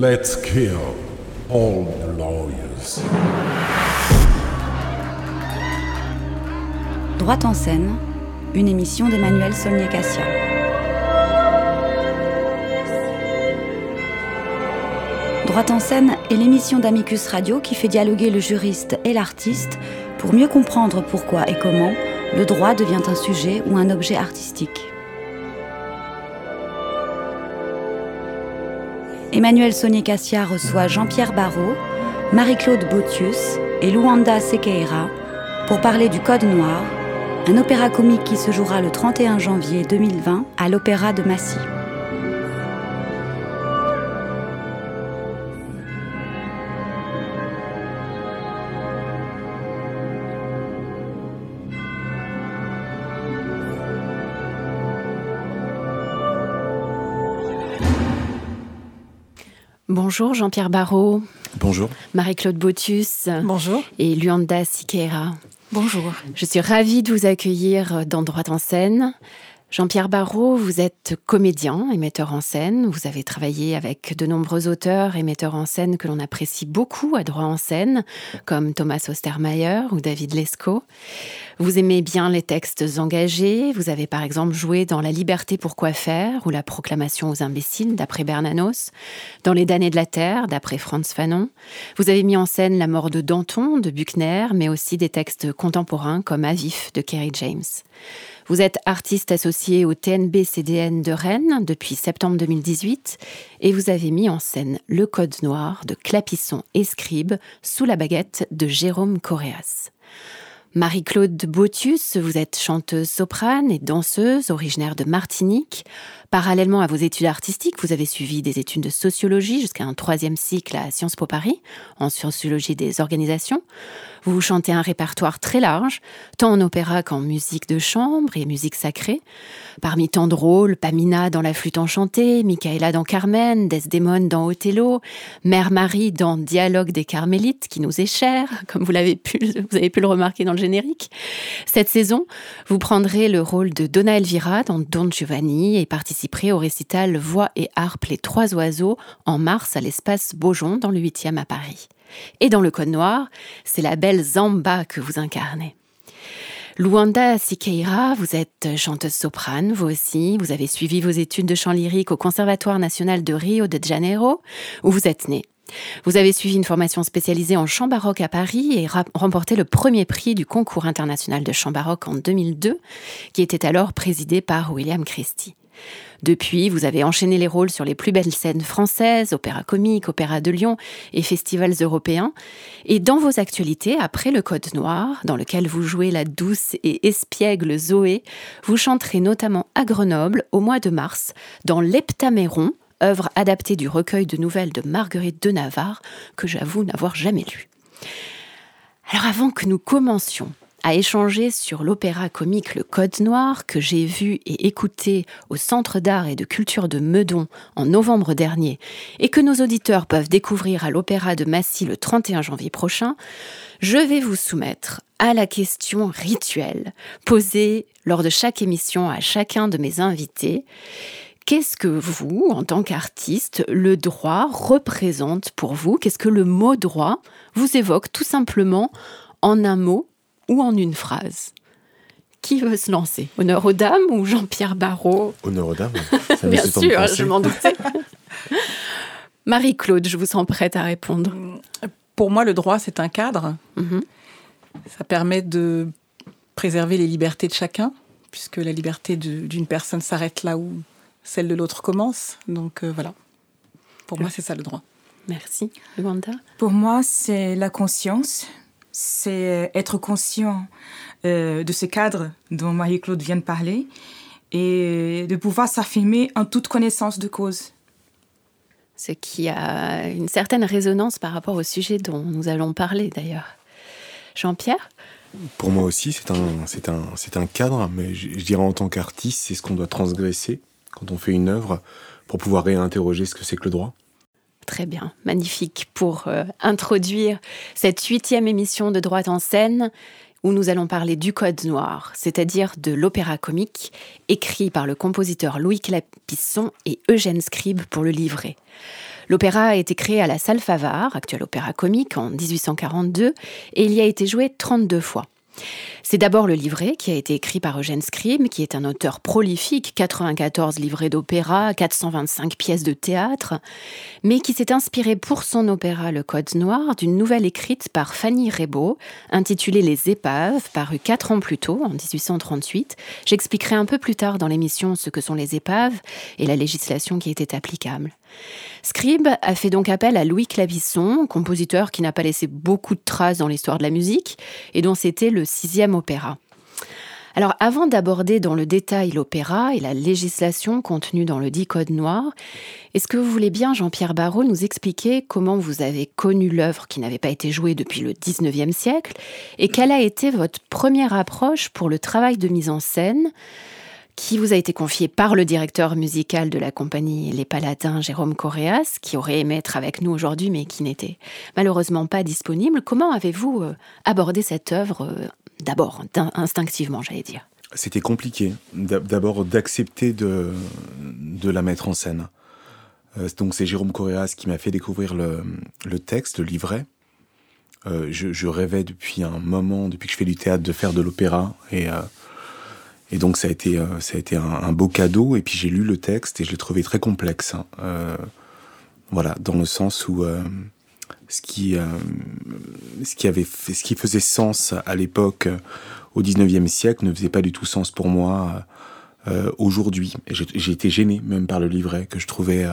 Let's kill all the lawyers. Droite en scène, une émission d'Emmanuel Solnier-Cassia. Droite en scène est l'émission d'Amicus Radio qui fait dialoguer le juriste et l'artiste pour mieux comprendre pourquoi et comment le droit devient un sujet ou un objet artistique. Emmanuel Sonier-Cassia reçoit Jean-Pierre Barrault, Marie-Claude Botius et Luanda Sequeira pour parler du Code Noir, un opéra comique qui se jouera le 31 janvier 2020 à l'Opéra de Massy. Bonjour Jean-Pierre Barrault. Bonjour. Marie-Claude Botus. Bonjour. Et Luanda Siqueira. Bonjour. Je suis ravie de vous accueillir dans Droite en scène. Jean-Pierre Barrault, vous êtes comédien et metteur en scène. Vous avez travaillé avec de nombreux auteurs et metteurs en scène que l'on apprécie beaucoup à droit en scène, comme Thomas Ostermeyer ou David Lescaut. Vous aimez bien les textes engagés. Vous avez par exemple joué dans La liberté pour quoi faire ou La proclamation aux imbéciles d'après Bernanos, dans Les damnés de la terre d'après Franz Fanon. Vous avez mis en scène La mort de Danton de Buchner, mais aussi des textes contemporains comme Avif de Kerry James. Vous êtes artiste associé au TNB-CDN de Rennes depuis septembre 2018 et vous avez mis en scène Le Code Noir de Clapisson et Scribe sous la baguette de Jérôme Coréas. Marie-Claude Botius, vous êtes chanteuse soprane et danseuse originaire de Martinique. Parallèlement à vos études artistiques, vous avez suivi des études de sociologie jusqu'à un troisième cycle à Sciences Po Paris, en sociologie des organisations. Vous chantez un répertoire très large, tant en opéra qu'en musique de chambre et musique sacrée. Parmi tant de rôles, Pamina dans La flûte enchantée, Michaela dans Carmen, Desdémone dans Othello, Mère Marie dans Dialogue des Carmélites, qui nous est cher, comme vous l'avez pu, vous avez pu le remarquer dans le générique. Cette saison, vous prendrez le rôle de Donna Elvira dans Don Giovanni et participerez au récital Voix et harpe Les Trois Oiseaux en mars à l'espace Beaujon dans le 8e à Paris. Et dans le Code Noir, c'est la belle Zamba que vous incarnez. Luanda Siqueira, vous êtes chanteuse soprane, vous aussi. Vous avez suivi vos études de chant lyrique au Conservatoire national de Rio de Janeiro, où vous êtes née. Vous avez suivi une formation spécialisée en chant baroque à Paris et remporté le premier prix du concours international de chant baroque en 2002, qui était alors présidé par William Christie. Depuis, vous avez enchaîné les rôles sur les plus belles scènes françaises, opéra comique, opéra de Lyon et festivals européens. Et dans vos actualités, après le Code Noir, dans lequel vous jouez la douce et espiègle Zoé, vous chanterez notamment à Grenoble au mois de mars dans L'Heptaméron, œuvre adaptée du recueil de nouvelles de Marguerite de Navarre, que j'avoue n'avoir jamais lu. Alors avant que nous commencions à échanger sur l'opéra comique Le Code Noir que j'ai vu et écouté au Centre d'art et de culture de Meudon en novembre dernier et que nos auditeurs peuvent découvrir à l'Opéra de Massy le 31 janvier prochain, je vais vous soumettre à la question rituelle posée lors de chaque émission à chacun de mes invités. Qu'est-ce que vous, en tant qu'artiste, le droit représente pour vous? Qu'est-ce que le mot droit vous évoque? Tout simplement en un mot ou en une phrase Qui veut se lancer? Honneur aux dames ou Jean-Pierre Barrault? Honneur aux dames. Bien sûr, je m'en doutais. Marie-Claude, je vous sens prête à répondre. Pour moi, le droit, c'est un cadre. Mhm. Ça permet de préserver les libertés de chacun, puisque la liberté d'une personne s'arrête là où celle de l'autre commence. Donc euh, voilà. Pour moi, c'est ça le droit. Merci. Wanda? Pour moi, c'est la conscience. C'est être conscient euh, de ce cadre dont Marie-Claude vient de parler et de pouvoir s'affirmer en toute connaissance de cause. Ce qui a une certaine résonance par rapport au sujet dont nous allons parler d'ailleurs. Jean-Pierre? Pour moi aussi, c'est un, c'est un, c'est un cadre, mais je, je dirais en tant qu'artiste, c'est ce qu'on doit transgresser quand on fait une œuvre pour pouvoir réinterroger ce que c'est que le droit. Très bien, magnifique pour euh, introduire cette huitième émission de Droite en scène. où nous allons parler du Code noir, c'est-à-dire de l'opéra comique écrit par le compositeur Louis Clapisson et Eugène Scribe pour le livret. L'opéra a été créé à la Salle Favard, actuel opéra comique, en 1842, et il y a été joué 32 fois. C'est d'abord le livret qui a été écrit par Eugène Scribe, qui est un auteur prolifique, 94 livrets d'opéra, 425 pièces de théâtre, mais qui s'est inspiré pour son opéra Le Code Noir d'une nouvelle écrite par Fanny Rebaud, intitulée Les Épaves, parue quatre ans plus tôt, en 1838. J'expliquerai un peu plus tard dans l'émission ce que sont les épaves et la législation qui était applicable. Scribe a fait donc appel à Louis Clavisson, compositeur qui n'a pas laissé beaucoup de traces dans l'histoire de la musique et dont c'était le sixième opéra. Alors avant d'aborder dans le détail l'opéra et la législation contenue dans le dit Code noir, est-ce que vous voulez bien, Jean-Pierre Barrault, nous expliquer comment vous avez connu l'œuvre qui n'avait pas été jouée depuis le 19e siècle et quelle a été votre première approche pour le travail de mise en scène? Qui vous a été confié par le directeur musical de la compagnie Les Palatins, Jérôme Correas, qui aurait aimé être avec nous aujourd'hui, mais qui n'était malheureusement pas disponible. Comment avez-vous euh, abordé cette œuvre euh, d'abord, instinctivement, j'allais dire? C'était compliqué, d'abord d'accepter de, la mettre en scène. Euh, donc c'est Jérôme Correas qui m'a fait découvrir le, texte, le livret. je, je, rêvais depuis un moment, depuis que je fais du théâtre, de faire de l'opéra. Et et donc ça a été, euh, ça a été un, beau cadeau. Et puis j'ai lu le texte et je l'ai trouvé très complexe. Hein. Euh, voilà, dans le sens où euh, ce qui, ce qui avait, ce qui faisait sens à l'époque, au 19e siècle, ne faisait pas du tout sens pour moi aujourd'hui. J'ai été gêné même par le livret que je trouvais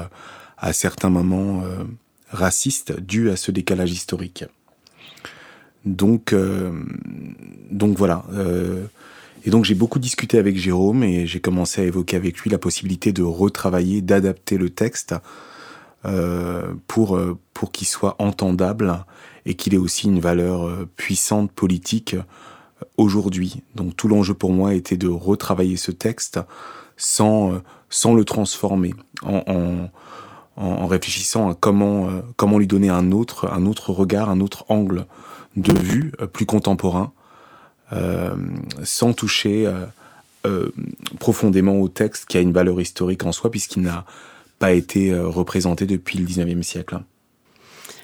à certains moments raciste dû à ce décalage historique. Donc, donc voilà. Et donc j'ai beaucoup discuté avec Jérôme et j'ai commencé à évoquer avec lui la possibilité de retravailler, d'adapter le texte euh, pour, euh, pour qu'il soit entendable et qu'il ait aussi une valeur euh, puissante politique aujourd'hui. Donc tout l'enjeu pour moi était de retravailler ce texte sans, sans le transformer, en, en, en réfléchissant à comment, comment lui donner un autre, un autre regard, un autre angle de vue plus contemporain sans toucher euh, euh, profondément au texte qui a une valeur historique en soi, puisqu'il n'a pas été représenté depuis le 19e siècle.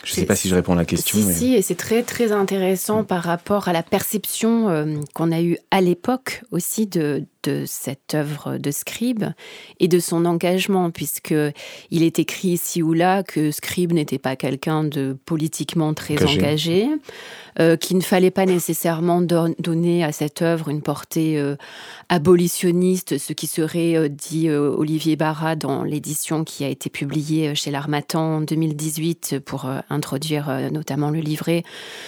Je ne sais pas si je réponds à la question. Si, si et c'est très très intéressant par rapport à la perception qu'on a eue à l'époque aussi de, de cette œuvre de Scribe et de son engagement, puisque il est écrit ici ou là que Scribe n'était pas quelqu'un de politiquement très engagé. Euh, qu'il ne fallait pas nécessairement donner à cette œuvre une portée euh, abolitionniste, ce qui serait euh, dit Olivier Barra dans l'édition qui a été publiée chez l'Armatan en 2018 pour introduire notamment le livret,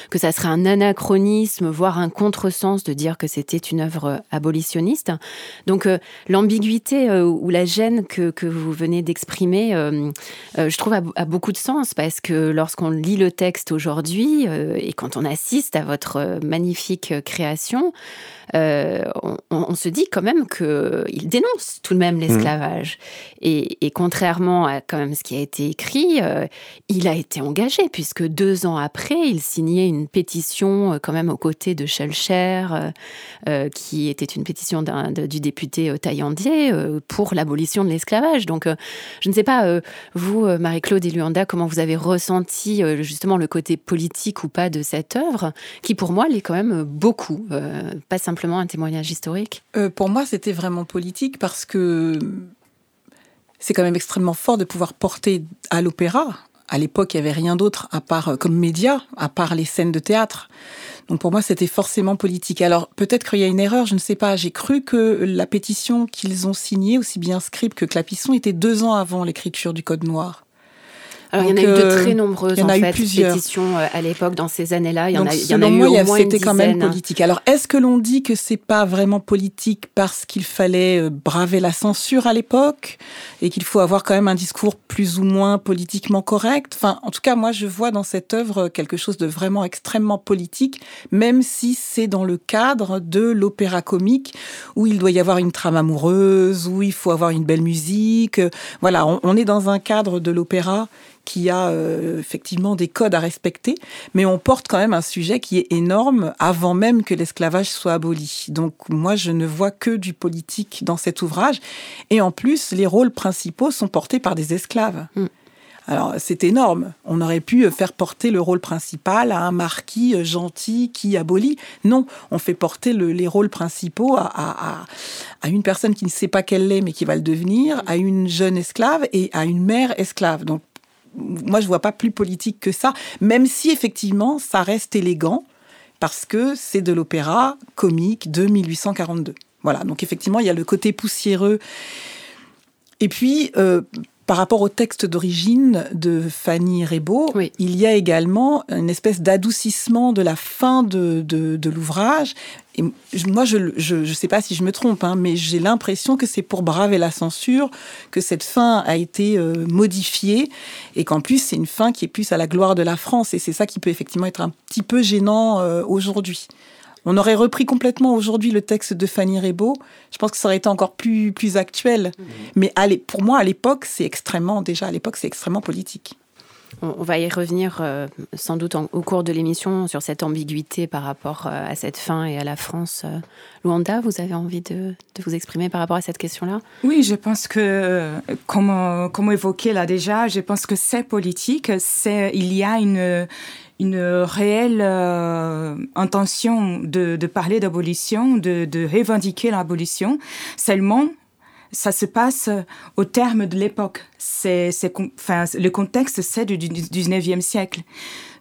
que ça serait un anachronisme, voire un contresens de dire que c'était une œuvre abolitionniste. Donc l'ambiguïté ou la gêne que, que vous venez d'exprimer, je trouve a, beaucoup de sens parce que lorsqu'on lit le texte aujourd'hui et quand on assiste à votre euh, magnifique euh, création, euh, on, se dit quand même qu'il dénonce tout de même l'esclavage. Mmh. Et, contrairement à quand même ce qui a été écrit, il a été engagé, puisque deux ans après, il signait une pétition quand même aux côtés de Schulcher, qui était une pétition du député Taillandier pour l'abolition de l'esclavage. Donc, je ne sais pas, vous, Marie-Claude et Luanda, comment vous avez ressenti justement le côté politique ou pas de cette œuvre, qui pour moi l'est quand même beaucoup, pas simplement un témoignage historique? Euh, Pour moi, c'était vraiment politique parce que c'est quand même extrêmement fort de pouvoir porter à l'opéra. À l'époque, il n'y avait rien d'autre à part euh, comme média, à part les scènes de théâtre. Donc pour moi, c'était forcément politique. Alors peut-être qu'il y a une erreur, je ne sais pas. J'ai cru que la pétition qu'ils ont signée, aussi bien Scribe que Clapisson, était deux ans avant l'écriture du Code Noir. Alors, il y en a eu de euh, très nombreuses en, fait, pétitions euh, à l'époque dans ces années-là. Il y en a, il y en a eu au moins C'était quand même politique. Alors, est-ce que l'on dit que c'est pas vraiment politique parce qu'il fallait euh, braver la censure à l'époque et qu'il faut avoir quand même un discours plus ou moins politiquement correct? Enfin, en tout cas, moi, je vois dans cette œuvre quelque chose de vraiment extrêmement politique, même si c'est dans le cadre de l'opéra comique où il doit y avoir une trame amoureuse, où il faut avoir une belle musique. Voilà, on est dans un cadre de l'opéra qui a euh, effectivement des codes à respecter, mais on porte quand même un sujet qui est énorme avant même que l'esclavage soit aboli. Donc moi, je ne vois que du politique dans cet ouvrage. Et en plus, les rôles principaux sont portés par des esclaves. Mm. Alors c'est énorme. On aurait pu faire porter le rôle principal à un marquis euh, gentil qui abolit. Non, on fait porter les rôles principaux à, une personne qui ne sait pas qu'elle l'est mais qui va le devenir, à une jeune esclave et à une mère esclave. Donc moi je vois pas plus politique que ça, même si effectivement ça reste élégant parce que c'est de l'opéra comique de 1842. Voilà, donc effectivement il y a le côté poussiéreux. Et puis, euh, par rapport au texte d'origine de Fanny Rebaud, il y a également une espèce d'adoucissement de la fin de, de, l'ouvrage. Et moi, je ne sais pas si je me trompe, hein, mais j'ai l'impression que c'est pour braver la censure que cette fin a été euh, modifiée et qu'en plus, c'est une fin qui est plus à la gloire de la France. Et c'est ça qui peut effectivement être un petit peu gênant euh, aujourd'hui. On aurait repris complètement aujourd'hui le texte de Fanny Rebaud. Je pense que ça aurait été encore plus, plus actuel. Mhm. Mais allez, pour moi, à l'époque, c'est extrêmement, déjà à l'époque, c'est extrêmement politique. On va y revenir euh, sans doute au cours de l'émission sur cette ambiguïté par rapport euh, à cette fin et à la France. Euh. Luanda, vous avez envie de, vous exprimer par rapport à cette question-là? Oui, je pense que, comme, comme évoqué là déjà, je pense que c'est politique. C'est, il y a une, une réelle euh, intention de, parler d'abolition, de, de revendiquer l'abolition. Seulement, ça se passe au terme de l'époque. C'est, enfin, le contexte, c'est du 19e siècle.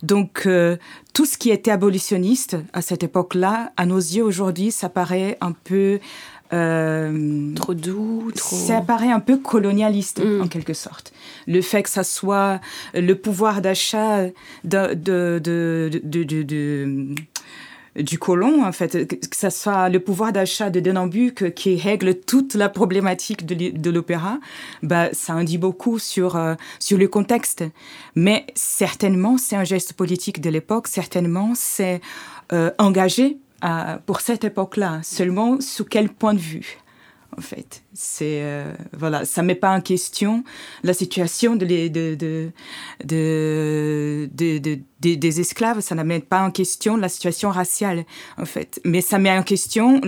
Donc, euh, tout ce qui était abolitionniste à cette époque-là, à nos yeux aujourd'hui, ça paraît un peu euh, trop doux, trop... Ça paraît un peu colonialiste, mm. en quelque sorte. Le fait que ça soit le pouvoir d'achat de, de, de, du colon, en fait, que ça soit le pouvoir d'achat de Denambuc qui règle toute la problématique de l'opéra, bah, ça en dit beaucoup sur, euh, sur le contexte. Mais certainement, c'est un geste politique de l'époque, certainement, c'est euh, engagé pour cette époque-là. Seulement, sous quel point de vue? En fait. C'est euh, voilà, ça met pas en question la situation de les, de, de, de, des esclaves, ça ne met pas en question la situation raciale en fait, mais ça met en question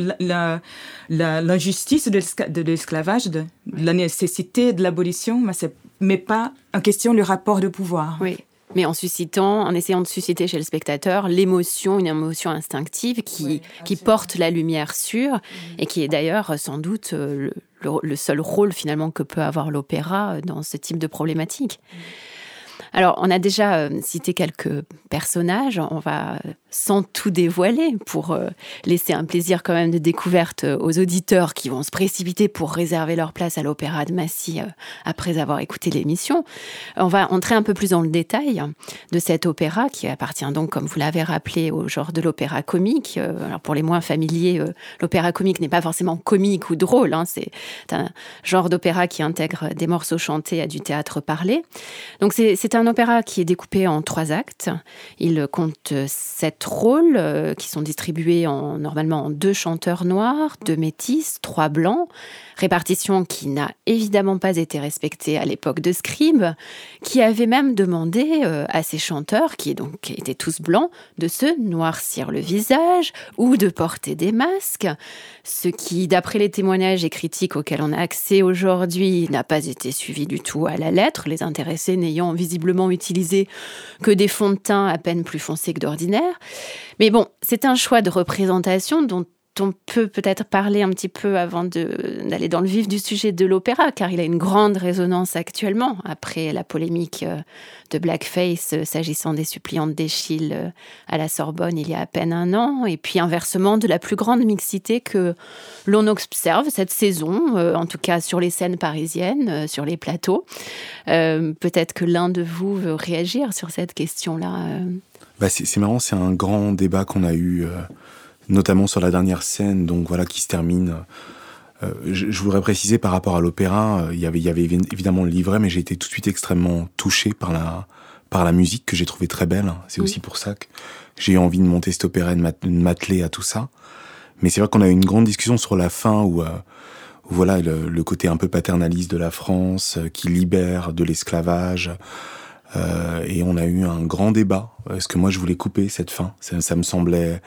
l'injustice de l'esclavage, de, la nécessité de l'abolition, mais ça met pas en question le rapport de pouvoir. Oui mais en suscitant, en essayant de susciter chez le spectateur l'émotion, une émotion instinctive qui, qui porte la lumière sur, mm. et qui est d'ailleurs sans doute euh, le, le, seul rôle finalement que peut avoir l'opéra dans ce type de problématique. Alors, on a déjà euh, cité quelques personnages. On va, sans tout dévoiler, pour euh, laisser un plaisir quand même de découverte euh, aux auditeurs qui vont se précipiter pour réserver leur place à l'Opéra de Massy après avoir écouté l'émission, on va entrer un peu plus dans le détail de cet opéra qui appartient donc, comme vous l'avez rappelé, au genre de l'opéra comique. Alors, pour les moins familiers, l'opéra comique n'est pas forcément comique ou drôle. Hein. C'est un genre d'opéra qui intègre des morceaux chantés à du théâtre parlé. Donc, c'est un un opéra qui est découpé en trois actes. Il compte sept rôles euh, qui sont distribués en, normalement en deux chanteurs noirs, deux métis, trois blancs. Répartition qui n'a évidemment pas été respectée à l'époque de Scribe, qui avait même demandé euh, à ses chanteurs, qui donc étaient tous blancs, de se noircir le visage ou de porter des masques, ce qui, d'après les témoignages et critiques auxquels on a accès aujourd'hui, n'a pas été suivi du tout à la lettre, les intéressés n'ayant visiblement utilisé que des fonds de teint à peine plus foncés que d'ordinaire. Mais bon, c'est un choix de représentation dont on peut peut-être parler un petit peu avant d'aller dans le vif du sujet de l'opéra, car il a une grande résonance actuellement, après la polémique euh, de Blackface euh, s'agissant des suppliantes d'Echille euh, à la Sorbonne il y a à peine un an, et puis inversement de la plus grande mixité que l'on observe cette saison, en tout cas sur les scènes parisiennes, sur les plateaux. peut-être que l'un de vous veut réagir sur cette question-là. Bah c'est marrant, c'est un grand débat qu'on a eu notamment sur la dernière scène, donc voilà, qui se termine. Euh, je, voudrais préciser par rapport à l'opéra, euh, il y avait, il y avait évidemment le livret, mais j'ai été tout de suite extrêmement touché par la, par la musique que j'ai trouvé très belle. C'est aussi pour ça que j'ai eu envie de monter cet opéra et de m'atteler à tout ça. Mais c'est vrai qu'on a eu une grande discussion sur la fin où, euh, voilà le, côté un peu paternaliste de la France qui libère de l'esclavage. et on a eu un grand débat parce que moi je voulais couper cette fin? Ça, me semblait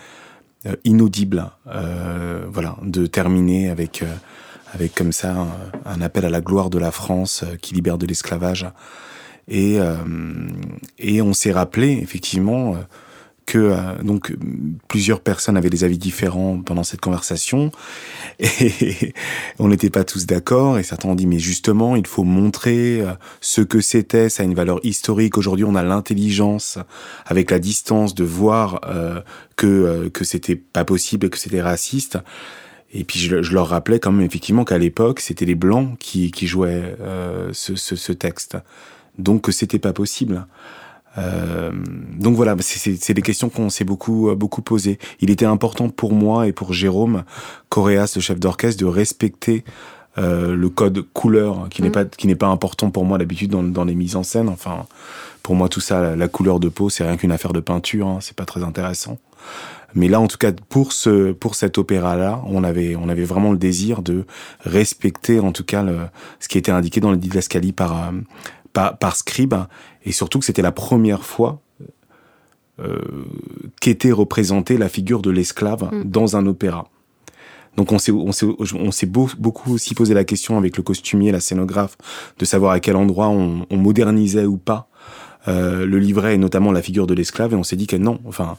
inaudible, voilà, de terminer avec avec comme ça un, appel à la gloire de la France qui libère de l'esclavage. Et, et on s'est rappelé effectivement que euh, donc plusieurs personnes avaient des avis différents pendant cette conversation. Et on n'était pas tous d'accord. Et certains ont dit mais justement il faut montrer euh, ce que c'était. Ça a une valeur historique. Aujourd'hui on a l'intelligence avec la distance de voir euh, que que c'était pas possible que c'était raciste. Et puis je, leur rappelais quand même effectivement qu'à l'époque c'était les blancs qui, qui jouaient ce, ce, ce, texte. Donc que c'était pas possible euh, donc voilà, c'est des questions qu'on s'est beaucoup beaucoup posées. Il était important pour moi et pour Jérôme Coréas, le chef d'orchestre, de respecter euh, le code couleur, qui n'est mm. pas qui n'est pas important pour moi d'habitude dans, dans, les mises en scène. Enfin, pour moi tout ça, la, couleur de peau, c'est rien qu'une affaire de peinture. Hein, c'est pas très intéressant. Mais là, en tout cas, pour ce pour cet opéra-là, on avait on avait vraiment le désir de respecter, en tout cas, le, ce qui était indiqué dans le didascalie par euh, par, par Scribe et surtout que c'était la première fois euh, qu'était représentée la figure de l'esclave mm. dans un opéra. Donc on s'est on s'est on s'est beaucoup aussi posé la question avec le costumier, la scénographe, de savoir à quel endroit on, on modernisait ou pas euh, le livret et notamment la figure de l'esclave. Et on s'est dit que non, enfin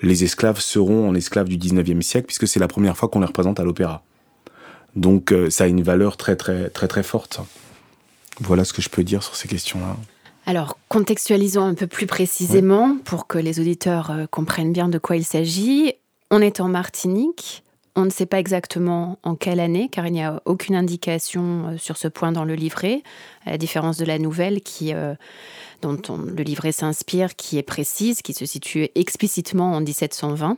les esclaves seront en esclaves du 19e siècle puisque c'est la première fois qu'on les représente à l'opéra. Donc euh, ça a une valeur très très très très forte. Voilà ce que je peux dire sur ces questions-là. Alors, contextualisons un peu plus précisément pour que les auditeurs euh, comprennent bien de quoi il s'agit. On est en Martinique. On ne sait pas exactement en quelle année, car il n'y a aucune indication euh, sur ce point dans le livret, à la différence de la nouvelle qui euh, dont le livret s'inspire, qui est précise, qui se situe explicitement en 1720.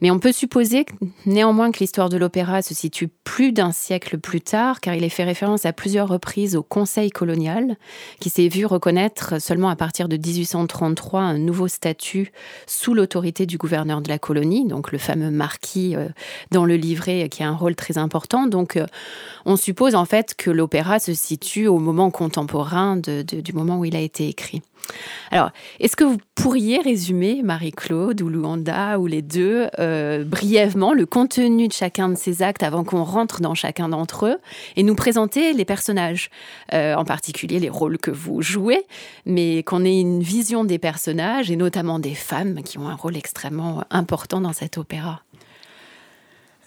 Mais on peut supposer néanmoins que l'histoire de l'opéra se situe plus d'un siècle plus tard, car il est fait référence à plusieurs reprises au Conseil colonial, qui s'est vu reconnaître seulement à partir de 1833 un nouveau statut sous l'autorité du gouverneur de la colonie, donc le fameux marquis euh, dans le livret qui a un rôle très important. Donc euh, on suppose en fait que l'opéra se situe au moment contemporain du moment où il a été écrit. Alors, est-ce que vous pourriez résumer, Marie-Claude ou Luanda ou les deux, euh, brièvement le contenu de chacun de ces actes avant qu'on rentre dans chacun d'entre eux et nous présenter les personnages, euh, en particulier les rôles que vous jouez, mais qu'on ait une vision des personnages et notamment des femmes qui ont un rôle extrêmement important dans cet opéra?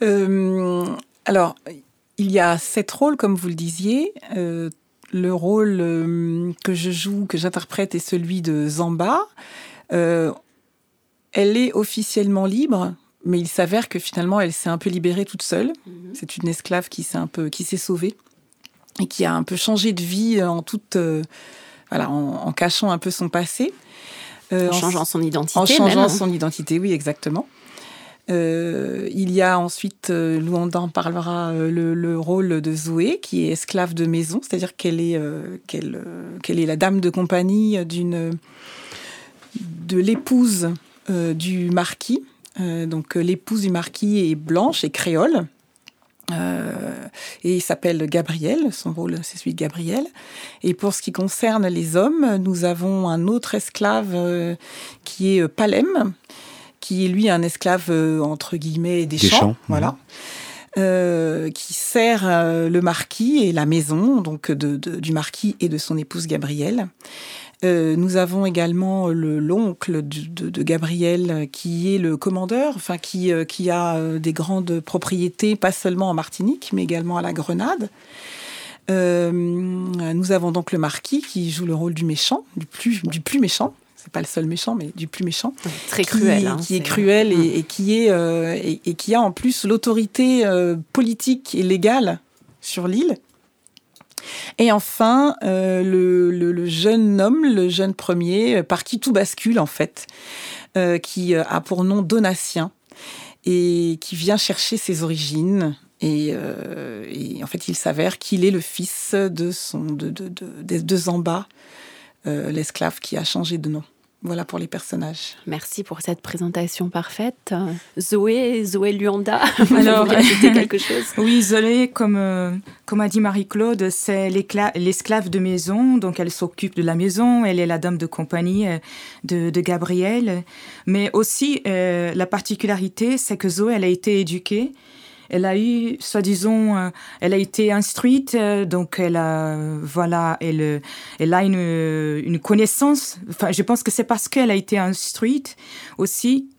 Euh, Alors, il y a sept rôles, comme vous le disiez le rôle euh, que je joue, que j'interprète, est celui de Zamba. Euh, elle est officiellement libre, mais il s'avère que finalement, elle s'est un peu libérée toute seule. Mhm. C'est une esclave qui s'est un peu, qui s'est sauvée et qui a un peu changé de vie en toute, euh, voilà, en, cachant un peu son passé. en changeant son identité. En changeant son identité, oui, exactement. Euh, il y a ensuite, euh, en parlera, euh, le, rôle de Zoé, qui est esclave de maison, c'est-à-dire qu'elle est, est la dame de compagnie de l'épouse du marquis. donc l'épouse du marquis est blanche et créole. et il s'appelle Gabriel, son rôle c'est celui de Gabriel. Et pour ce qui concerne les hommes, nous avons un autre esclave qui est Palem, qui est lui un esclave euh, entre guillemets des, champs, voilà. Euh, qui sert euh, le marquis et la maison donc de, du marquis et de son épouse Gabrielle. nous avons également le l'oncle de, de, Gabriel qui est le commandeur, enfin qui, qui a des grandes propriétés, pas seulement en Martinique, mais également à la Grenade. nous avons donc le marquis qui joue le rôle du méchant, du plus, du plus méchant c'est pas le seul méchant, mais du plus méchant. Très cruel. Hein, qui est, cruel et, qui est euh, et, qui a en plus l'autorité euh, politique et légale sur l'île. Et enfin, euh, le, jeune homme, le jeune premier, par qui tout bascule en fait, qui a pour nom Donatien et qui vient chercher ses origines. Et, en fait, il s'avère qu'il est le fils de son de, de, de, de Zamba, l'esclave qui a changé de nom. Voilà pour les personnages. Merci pour cette présentation parfaite. Zoé, Zoé Luanda, Alors, ajouter quelque chose? Oui, Zoé, comme, euh, comme a dit Marie-Claude, c'est l'esclave de maison, donc elle s'occupe de la maison, elle est la dame de compagnie euh, de, de Gabriel. Mais aussi, euh, la particularité, c'est que Zoé, elle a été éduquée elle a eu, soi-disant, euh, elle a été instruite, euh, donc elle a, voilà, elle, a une, connaissance. Enfin, je pense que c'est parce qu'elle a été instruite aussi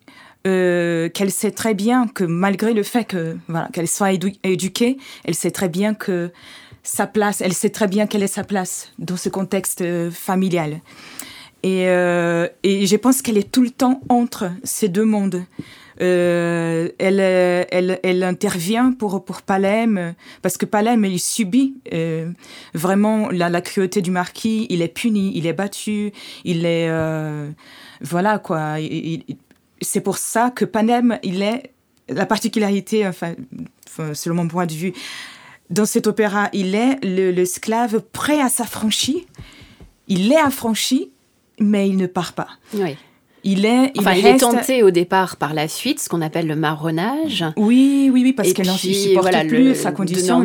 euh, qu'elle sait très bien que malgré le fait que, voilà, qu'elle soit éduquée, elle sait très bien que sa place, elle sait très bien quelle est sa place dans ce contexte familial. Et je pense qu'elle est tout le temps entre ces deux mondes. Euh, elle, elle, intervient pour, pour Palem, parce que Palem, il subit euh, vraiment la, cruauté du marquis, il est puni, il est battu, il est... Euh, voilà, quoi. c'est pour ça que Panem, il est... La particularité, enfin, selon mon point de vue, dans cet opéra, il est l'esclave prêt à s'affranchir. Il est affranchi, mais il ne part pas. Oui il est, il, est tenté au départ par la suite, ce qu'on appelle le marronnage. Oui, oui, oui, parce qu'elle n'en supporte voilà, plus sa condition.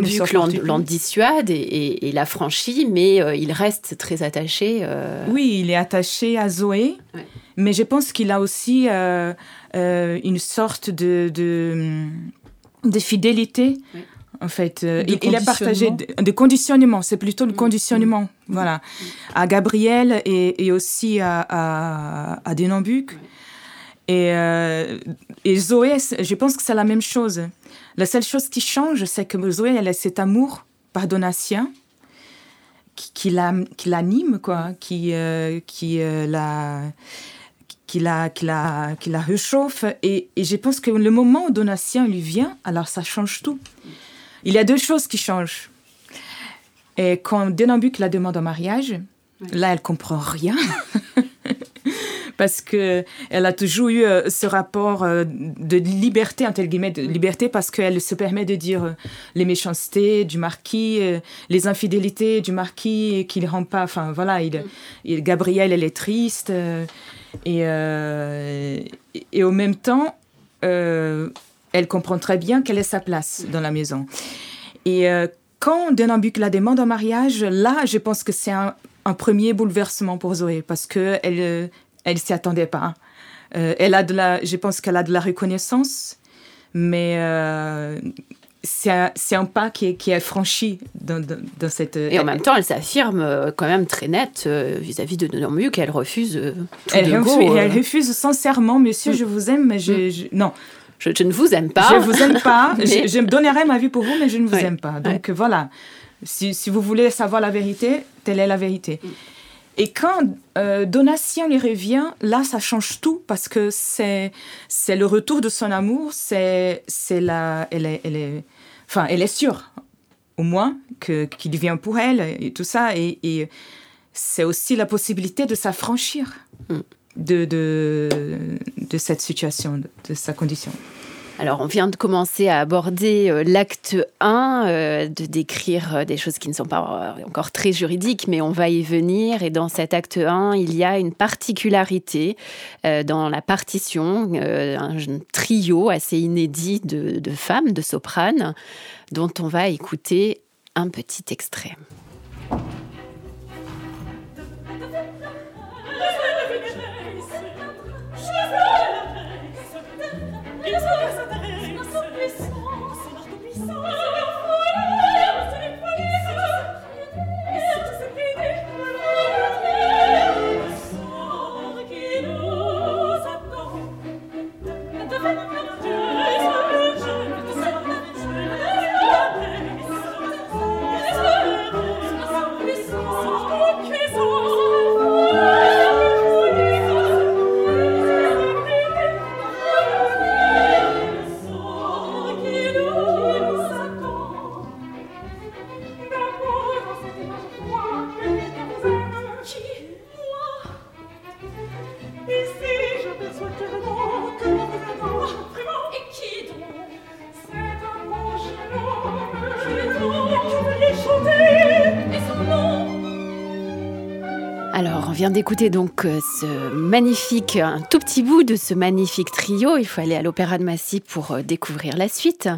l'en dissuade et, et, l'affranchit, mais euh, il reste très attaché. Euh, oui, il est attaché à Zoé, mais je pense qu'il a aussi euh, une sorte de, de, de fidélité en fait. Euh, il, a partagé des conditionnements, c'est plutôt le mm. conditionnement, mm. voilà, mm. à Gabriel et, aussi à, à, à Denambuc. Et, euh, et, Zoé, je pense que c'est la même chose. La seule chose qui change, c'est que Zoé, elle a cet amour pardonnatien qui, qui l'anime, quoi, qui, euh, qui la qui la, qui la, qui la réchauffe. Et, et, je pense que le moment où Donatien lui vient, alors ça change tout. Il y a deux choses qui changent. Et quand Denambuc la demande en mariage, là, elle comprend rien. parce que elle a toujours eu euh, ce rapport euh, de liberté entre guillemets de liberté parce qu'elle se permet de dire euh, les méchancetés du marquis les infidélités du marquis qu'il rend pas enfin voilà il, il, Gabrielle elle est triste et, et au même temps elle comprend très bien quelle est sa place dans la maison. Et euh, quand Denambuc la demande en mariage, là, je pense que c'est un, premier bouleversement pour Zoé parce que elle, euh, elle s'y attendait pas. Euh, elle a de la, je pense qu'elle a de la reconnaissance, mais c'est un, un, pas qui est, qui est franchi dans, dans, cette... Et en même temps, elle s'affirme quand même très nette vis-à-vis de Denambuc, elle refuse tout elle, de refuse, elle refuse sincèrement, monsieur, je vous aime, mais je, je... non je, ne vous aime pas. Je ne vous aime pas. je, je, donnerai ma vie pour vous, mais je ne vous aime pas. Donc voilà. Si, si, vous voulez savoir la vérité, telle est la vérité. Mm. Et quand euh, Donatien lui revient, là, ça change tout parce que c'est c'est le retour de son amour. C'est c'est la elle est elle est enfin elle est sûre au moins que qu'il vient pour elle et tout ça et, et c'est aussi la possibilité de s'affranchir. Mm de, cette situation, de, sa condition. Alors, on vient de commencer à aborder euh, l'acte 1, euh, de décrire euh, des choses qui ne sont pas encore très juridiques, mais on va y venir. Et dans cet acte 1, il y a une particularité dans la partition, un trio assez inédit de, de femmes, de sopranes, dont on va écouter un petit extrait. Vient d'écouter donc euh, ce magnifique, un tout petit bout de ce magnifique trio. Il faut aller à l'Opéra de Massy pour euh, découvrir la suite.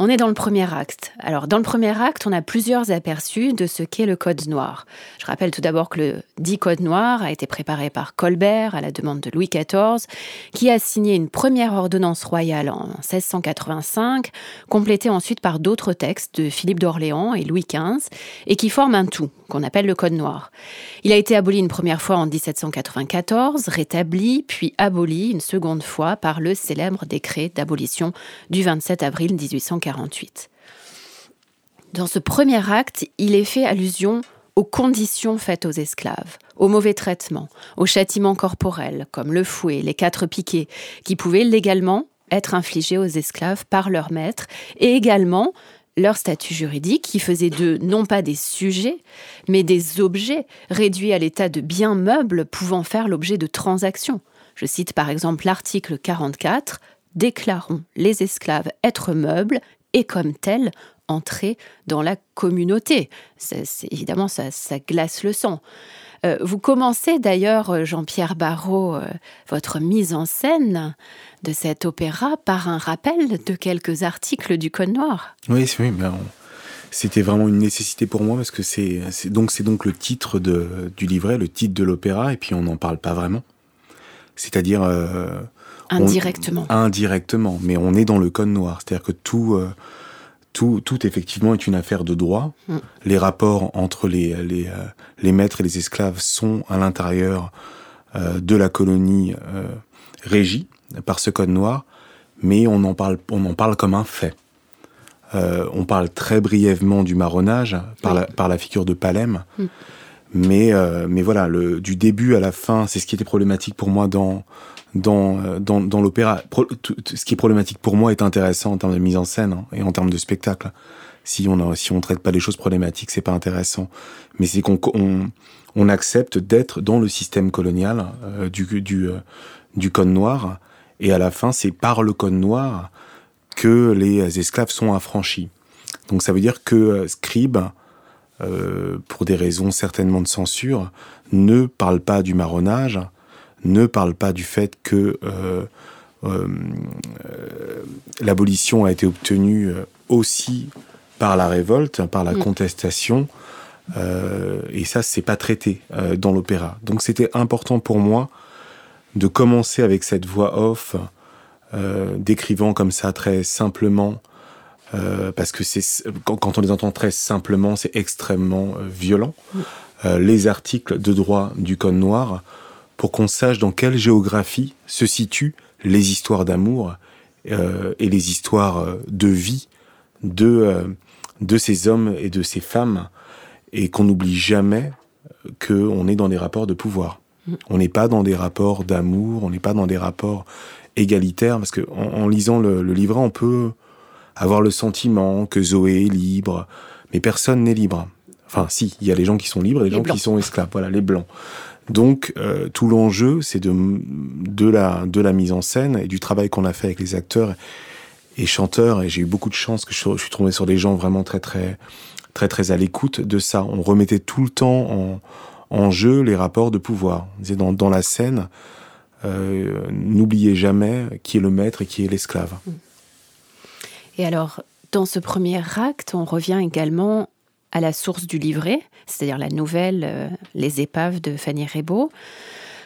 On est dans le premier acte. Alors, dans le premier acte, on a plusieurs aperçus de ce qu'est le Code noir. Je rappelle tout d'abord que le dit Code noir a été préparé par Colbert à la demande de Louis XIV, qui a signé une première ordonnance royale en 1685, complétée ensuite par d'autres textes de Philippe d'Orléans et Louis XV, et qui forment un tout qu'on appelle le Code noir. Il a été aboli une première fois en 1794, rétabli, puis aboli une seconde fois par le célèbre décret d'abolition du 27 avril 1848. Dans ce premier acte, il est fait allusion aux conditions faites aux esclaves, au mauvais traitement, aux châtiments corporels, comme le fouet, les quatre piquets, qui pouvaient légalement être infligés aux esclaves par leur maître, et également leur statut juridique qui faisait d'eux non pas des sujets, mais des objets réduits à l'état de biens meubles pouvant faire l'objet de transactions. Je cite par exemple l'article 44 Déclarons les esclaves être meubles et comme tels entrer dans la communauté. évidemment, ça, ça glace le sang. Euh, vous commencez d'ailleurs, euh, Jean-Pierre Barrault, euh, votre mise en scène de cet opéra par un rappel de quelques articles du Code Noir. Oui, oui, mais c'était vraiment une nécessité pour moi parce que c'est donc c'est donc le titre de, du livret, le titre de l'opéra, et puis on n'en parle pas vraiment. C'est-à-dire indirectement. indirectement, mais on est dans le Code Noir, c'est-à-dire que tout tout, tout effectivement est une affaire de droit. Mm. Les rapports entre les, les, euh, les, maîtres et les esclaves sont à l'intérieur euh, de la colonie euh, régie par ce code noir, mais on en parle, on en parle comme un fait. Euh, on parle très brièvement du marronnage par, la, par la figure de Palem, mm. mais, mais voilà, le, du début à la fin, c'est ce qui était problématique pour moi dans, dans, euh, dans, dans l'opéra. Ce qui est problématique pour moi est intéressant en termes de mise en scène hein, et en termes de spectacle. Si on si traite pas les choses problématiques, c'est pas intéressant. Mais c'est qu'on on, accepte d'être dans le système colonial euh, du, du, euh, du code noir. Et à la fin, c'est par le code noir que les esclaves sont affranchis. Donc ça veut dire que Scribe, pour des raisons certainement de censure, ne parle pas du marronnage, ne parle pas du fait que euh, euh, l'abolition a été obtenue euh, aussi par la révolte, par la mm. contestation, euh, et ça, c'est pas traité euh, dans l'opéra. Donc, c'était important pour moi de commencer avec cette voix off, euh, décrivant comme ça très simplement, parce que c'est quand, quand, on les entend très simplement, c'est extrêmement violent. Mm. les articles de droit du Code noir pour qu'on sache dans quelle géographie se situent les histoires d'amour euh, et les histoires euh, de vie de, euh, de ces hommes et de ces femmes, et qu'on n'oublie jamais qu'on est dans des rapports de pouvoir. Mm. On n'est pas dans des rapports d'amour, on n'est pas dans des rapports égalitaires, parce que en, en lisant le, le, livret, on peut avoir le sentiment que Zoé est libre, mais personne n'est libre. Enfin, si, il y a les gens qui sont libres et les, les gens blancs. qui sont esclaves, voilà, les blancs. Donc euh, tout l'enjeu, c'est de, la, mise en scène et du travail qu'on a fait avec les acteurs et chanteurs. Et j'ai eu beaucoup de chance que je, suis tombé sur des gens vraiment très très très très à l'écoute de ça. On remettait tout le temps en, jeu les rapports de pouvoir. Dans, dans la scène, euh, n'oubliez jamais qui est le maître et qui est l'esclave. Et alors, dans ce premier acte, on revient également à la source du livret, c'est-à-dire la nouvelle euh, Les épaves de Fanny Rebaud.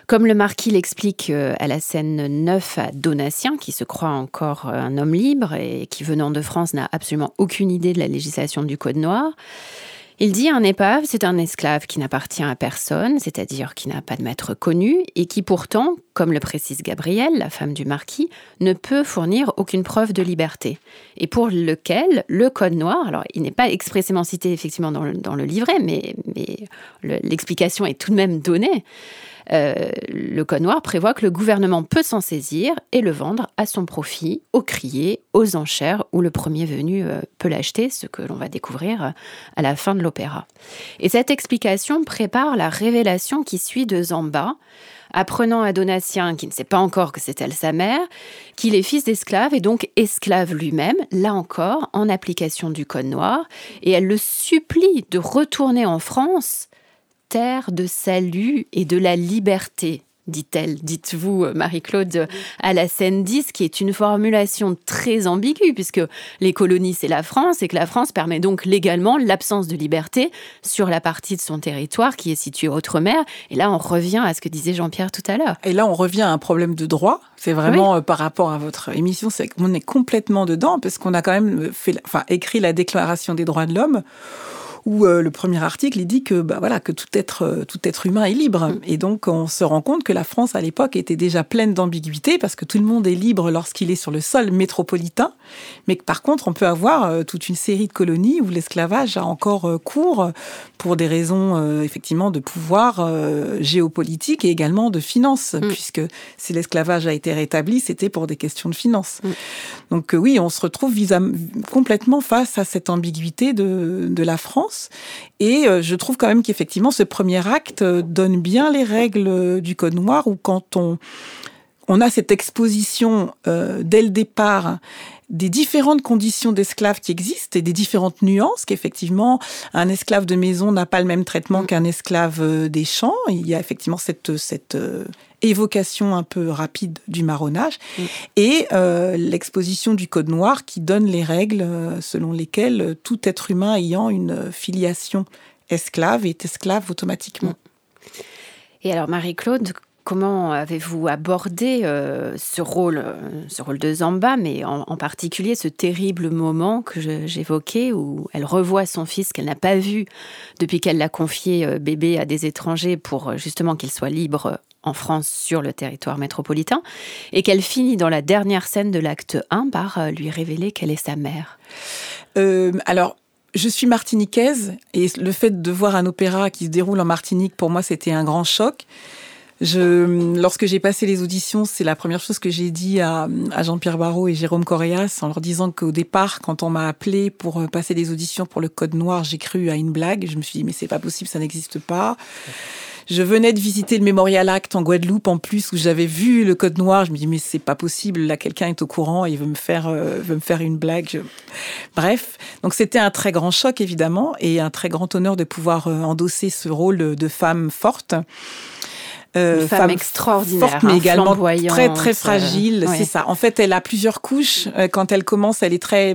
Comme le marquis l'explique euh, à la scène 9 à Donatien, qui se croit encore euh, un homme libre et qui, venant de France, n'a absolument aucune idée de la législation du Code noir, il dit un épave, c'est un esclave qui n'appartient à personne, c'est-à-dire qui n'a pas de maître connu, et qui pourtant, comme le précise Gabrielle, la femme du marquis, ne peut fournir aucune preuve de liberté. Et pour lequel le code noir, alors il n'est pas expressément cité effectivement dans le, livret, mais l'explication est tout de même donnée. Euh, le Code noir prévoit que le gouvernement peut s'en saisir et le vendre à son profit, au crier, aux enchères, où le premier venu euh, peut l'acheter, ce que l'on va découvrir à la fin de l'opéra. Et cette explication prépare la révélation qui suit de Zamba, apprenant à Donatien, qui ne sait pas encore que c'est elle sa mère, qu'il est fils d'esclave et donc esclave lui-même, là encore en application du Code noir, et elle le supplie de retourner en France terre de salut et de la liberté dit-elle, dites-vous, euh, Marie-Claude, à la scène 10, qui est une formulation très ambiguë, puisque les colonies, c'est la France, et que la France permet donc légalement l'absence de liberté sur la partie de son territoire qui est située outre-mer. Et là, on revient à ce que disait Jean-Pierre tout à l'heure. Et là, on revient à un problème de droit. C'est vraiment euh, par rapport à votre émission, c'est qu'on est complètement dedans, parce qu'on a quand même fait, enfin, écrit la Déclaration des droits de l'homme où euh, le premier article il dit que bah voilà que tout être euh, tout être humain est libre mm. et donc on se rend compte que la France à l'époque était déjà pleine d'ambiguïté parce que tout le monde est libre lorsqu'il est sur le sol métropolitain mais que par contre on peut avoir euh, toute une série de colonies où l'esclavage a encore cours pour des raisons effectivement de pouvoir géopolitique et également de finances mm. puisque si l'esclavage a été rétabli c'était pour des questions de finances mm. donc oui on se retrouve complètement face à cette ambiguïté de, de la France et euh, je trouve quand même qu'effectivement, ce premier acte euh, donne bien les règles euh, du Code noir, où quand on, on a cette exposition dès le départ des différentes conditions d'esclaves qui existent et des différentes nuances qu'effectivement un esclave de maison n'a pas le même traitement mm. qu'un esclave des champs. Il y a effectivement cette, cette évocation un peu rapide du marronnage, mm. et euh, l'exposition du Code noir qui donne les règles euh, selon lesquelles tout être humain ayant une filiation esclave est esclave automatiquement. Mm. Et alors Marie-Claude, comment avez-vous abordé euh, ce rôle, ce rôle de Zamba, mais en, particulier ce terrible moment que j'évoquais où elle revoit son fils qu'elle n'a pas vu depuis qu'elle l'a confié bébé à des étrangers pour justement qu'il soit libre en France sur le territoire métropolitain, et qu'elle finit dans la dernière scène de l'acte 1 par euh, lui révéler qu'elle est sa mère. Euh, alors, je suis martiniquaise, et le fait de voir un opéra qui se déroule en Martinique, pour moi, c'était un grand choc. Je, lorsque j'ai passé les auditions, c'est la première chose que j'ai dit à, Jean-Pierre Barrault et Jérôme Correas en leur disant qu'au départ, quand on m'a appelé pour euh, passer les auditions pour le Code Noir, j'ai cru à une blague. Je me suis dit, mais c'est pas possible, ça n'existe pas. Je venais de visiter le Memorial Act en Guadeloupe en plus où j'avais vu le code noir. Je me dis mais c'est pas possible. Là quelqu'un est au courant, il veut me faire euh, veut me faire une blague. Bref, donc c'était un très grand choc évidemment et un très grand honneur de pouvoir euh, endosser ce rôle de femme forte. Euh, femme, extraordinaire, forte, mais hein, également très très euh, fragile. C'est ça. En fait, elle a plusieurs couches. Euh, quand elle commence, elle est très